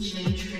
change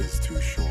is too short.